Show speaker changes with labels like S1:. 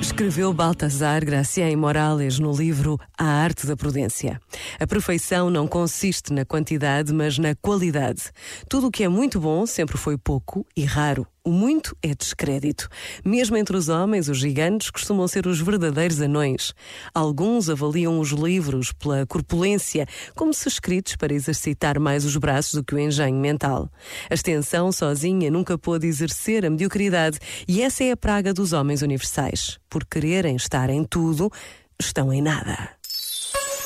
S1: Escreveu Baltasar Gracián Morales no livro A Arte da Prudência. A perfeição não consiste na quantidade, mas na qualidade. Tudo o que é muito bom sempre foi pouco e raro. O muito é descrédito. Mesmo entre os homens, os gigantes costumam ser os verdadeiros anões. Alguns avaliam os livros pela corpulência, como se escritos para exercitar mais os braços do que o engenho mental. A extensão sozinha nunca pôde exercer a mediocridade, e essa é a praga dos homens universais. Por quererem estar em tudo, estão em nada.